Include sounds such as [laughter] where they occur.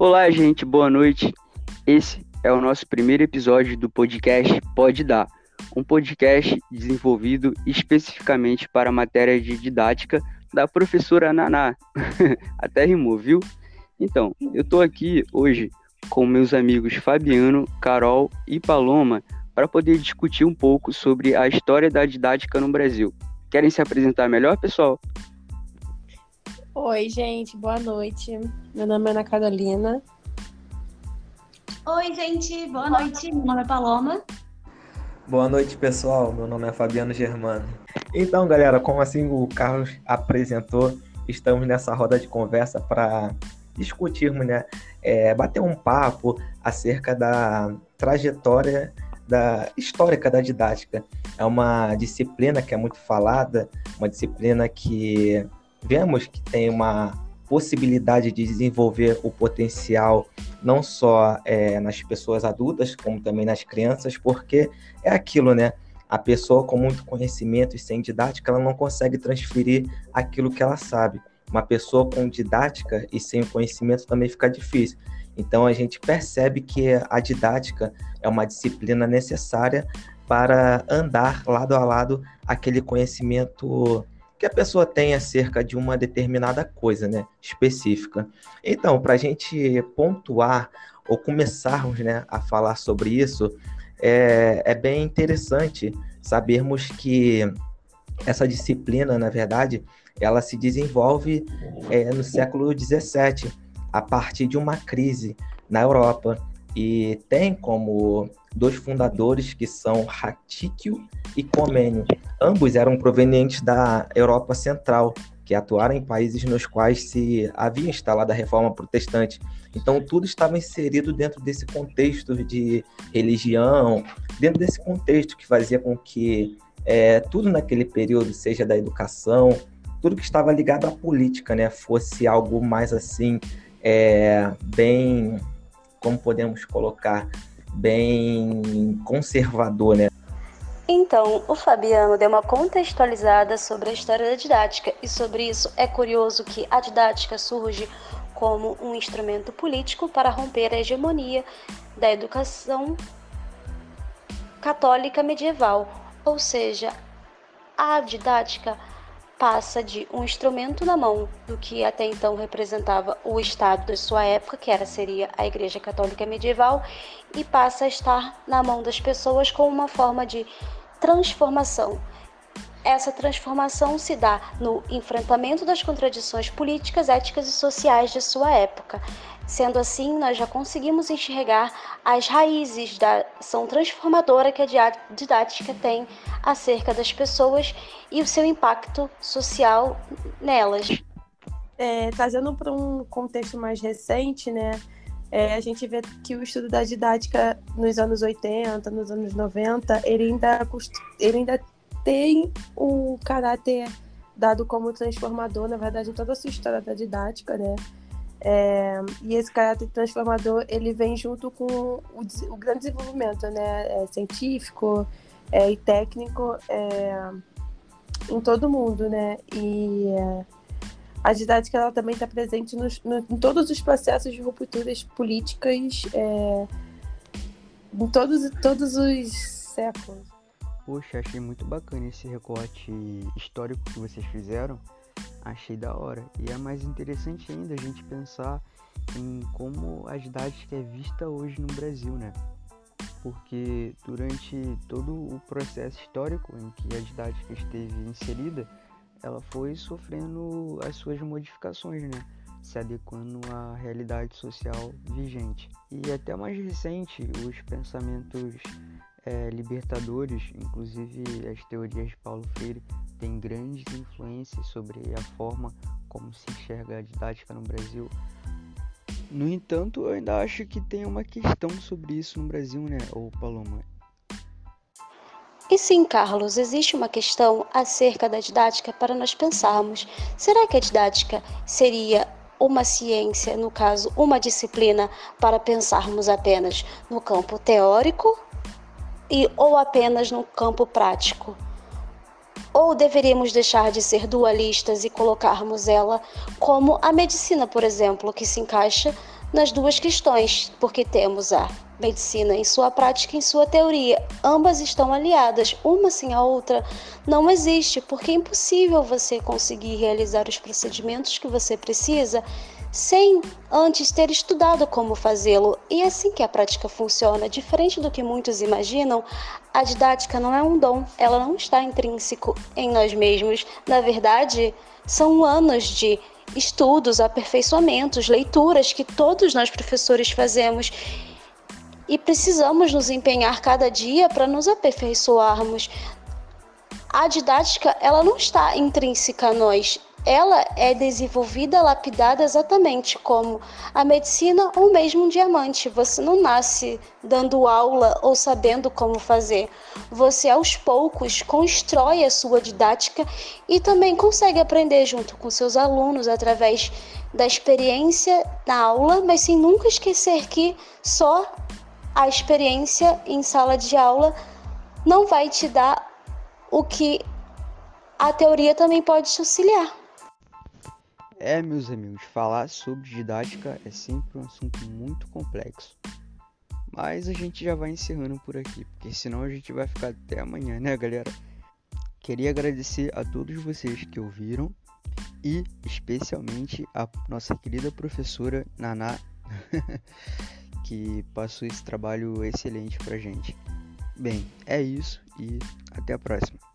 Olá, gente, boa noite. Esse é o nosso primeiro episódio do podcast Pode Dar, um podcast desenvolvido especificamente para a matéria de didática da professora Naná. [laughs] Até rimou, viu? Então, eu estou aqui hoje com meus amigos Fabiano, Carol e Paloma para poder discutir um pouco sobre a história da didática no Brasil. Querem se apresentar melhor, pessoal? Oi, gente, boa noite. Meu nome é Ana Carolina. Oi, gente, boa noite. Meu nome é Paloma. Boa noite, pessoal. Meu nome é Fabiano Germano. Então, galera, como assim o Carlos apresentou, estamos nessa roda de conversa para discutirmos, né? É, bater um papo acerca da trajetória da histórica da didática. É uma disciplina que é muito falada, uma disciplina que vemos que tem uma possibilidade de desenvolver o potencial não só é, nas pessoas adultas, como também nas crianças, porque é aquilo, né? A pessoa com muito conhecimento e sem didática, ela não consegue transferir aquilo que ela sabe. Uma pessoa com didática e sem conhecimento também fica difícil. Então a gente percebe que a didática é uma disciplina necessária para andar lado a lado aquele conhecimento que a pessoa tem acerca de uma determinada coisa, né, específica. Então, para a gente pontuar ou começarmos, né, a falar sobre isso, é, é bem interessante sabermos que essa disciplina, na verdade, ela se desenvolve é, no século XVII, a partir de uma crise na Europa e tem como dois fundadores que são Ratíquio e Comênio. Ambos eram provenientes da Europa Central, que atuaram em países nos quais se havia instalado a reforma protestante. Então, tudo estava inserido dentro desse contexto de religião, dentro desse contexto que fazia com que é, tudo naquele período, seja da educação, tudo que estava ligado à política, né, fosse algo mais assim, é, bem, como podemos colocar, bem conservador, né? Então, o Fabiano deu uma contextualizada sobre a história da didática, e sobre isso é curioso que a didática surge como um instrumento político para romper a hegemonia da educação católica medieval, ou seja, a didática passa de um instrumento na mão do que até então representava o Estado da sua época, que era seria a Igreja Católica Medieval, e passa a estar na mão das pessoas como uma forma de transformação. Essa transformação se dá no enfrentamento das contradições políticas, éticas e sociais de sua época. Sendo assim, nós já conseguimos enxergar as raízes da ação transformadora que a didática tem acerca das pessoas e o seu impacto social nelas. É, trazendo para um contexto mais recente, né, é, a gente vê que o estudo da didática nos anos 80, nos anos 90, ele ainda, ele ainda tem o caráter dado como transformador, na verdade, em toda a sua história da didática, né? É, e esse caráter transformador ele vem junto com o, o grande desenvolvimento né, é, científico é, e técnico é, em todo mundo, né? E é, a didática ela também está presente nos, no, em todos os processos de rupturas políticas é, em todos, todos os séculos. Poxa, achei muito bacana esse recorte histórico que vocês fizeram Achei da hora. E é mais interessante ainda a gente pensar em como a didática é vista hoje no Brasil, né? Porque durante todo o processo histórico em que a didática esteve inserida, ela foi sofrendo as suas modificações, né? Se adequando à realidade social vigente. E até mais recente, os pensamentos é, libertadores, inclusive as teorias de Paulo Freire, têm grandes influências sobre a forma como se enxerga a didática no Brasil. No entanto, eu ainda acho que tem uma questão sobre isso no Brasil, né, ô Paloma? E sim, Carlos, existe uma questão acerca da didática para nós pensarmos. Será que a didática seria uma ciência, no caso, uma disciplina, para pensarmos apenas no campo teórico e ou apenas no campo prático? Ou deveríamos deixar de ser dualistas e colocarmos ela como a medicina, por exemplo, que se encaixa nas duas questões, porque temos a medicina em sua prática e em sua teoria. Ambas estão aliadas, uma sem a outra não existe, porque é impossível você conseguir realizar os procedimentos que você precisa sem antes ter estudado como fazê-lo. E é assim que a prática funciona. Diferente do que muitos imaginam, a didática não é um dom, ela não está intrínseco em nós mesmos. Na verdade, são anos de estudos, aperfeiçoamentos, leituras que todos nós professores fazemos e precisamos nos empenhar cada dia para nos aperfeiçoarmos. A didática, ela não está intrínseca a nós, ela é desenvolvida, lapidada exatamente como a medicina ou mesmo um diamante. Você não nasce dando aula ou sabendo como fazer. Você aos poucos constrói a sua didática e também consegue aprender junto com seus alunos através da experiência na aula, mas sem nunca esquecer que só a experiência em sala de aula não vai te dar o que a teoria também pode te auxiliar. É, meus amigos, falar sobre didática é sempre um assunto muito complexo. Mas a gente já vai encerrando por aqui, porque senão a gente vai ficar até amanhã, né, galera? Queria agradecer a todos vocês que ouviram e especialmente a nossa querida professora Naná, [laughs] que passou esse trabalho excelente pra gente. Bem, é isso e até a próxima.